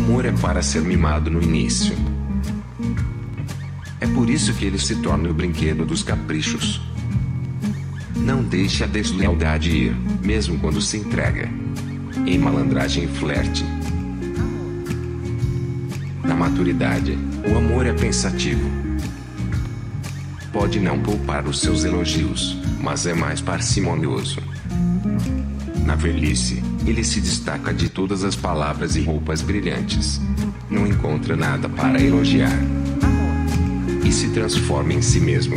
amor é para ser mimado no início. É por isso que ele se torna o brinquedo dos caprichos. Não deixe a deslealdade ir, mesmo quando se entrega. Em malandragem e flerte. Na maturidade, o amor é pensativo. Pode não poupar os seus elogios, mas é mais parcimonioso. Na velhice, ele se destaca de todas as palavras e roupas brilhantes. Não encontra nada para elogiar. E se transforma em si mesmo.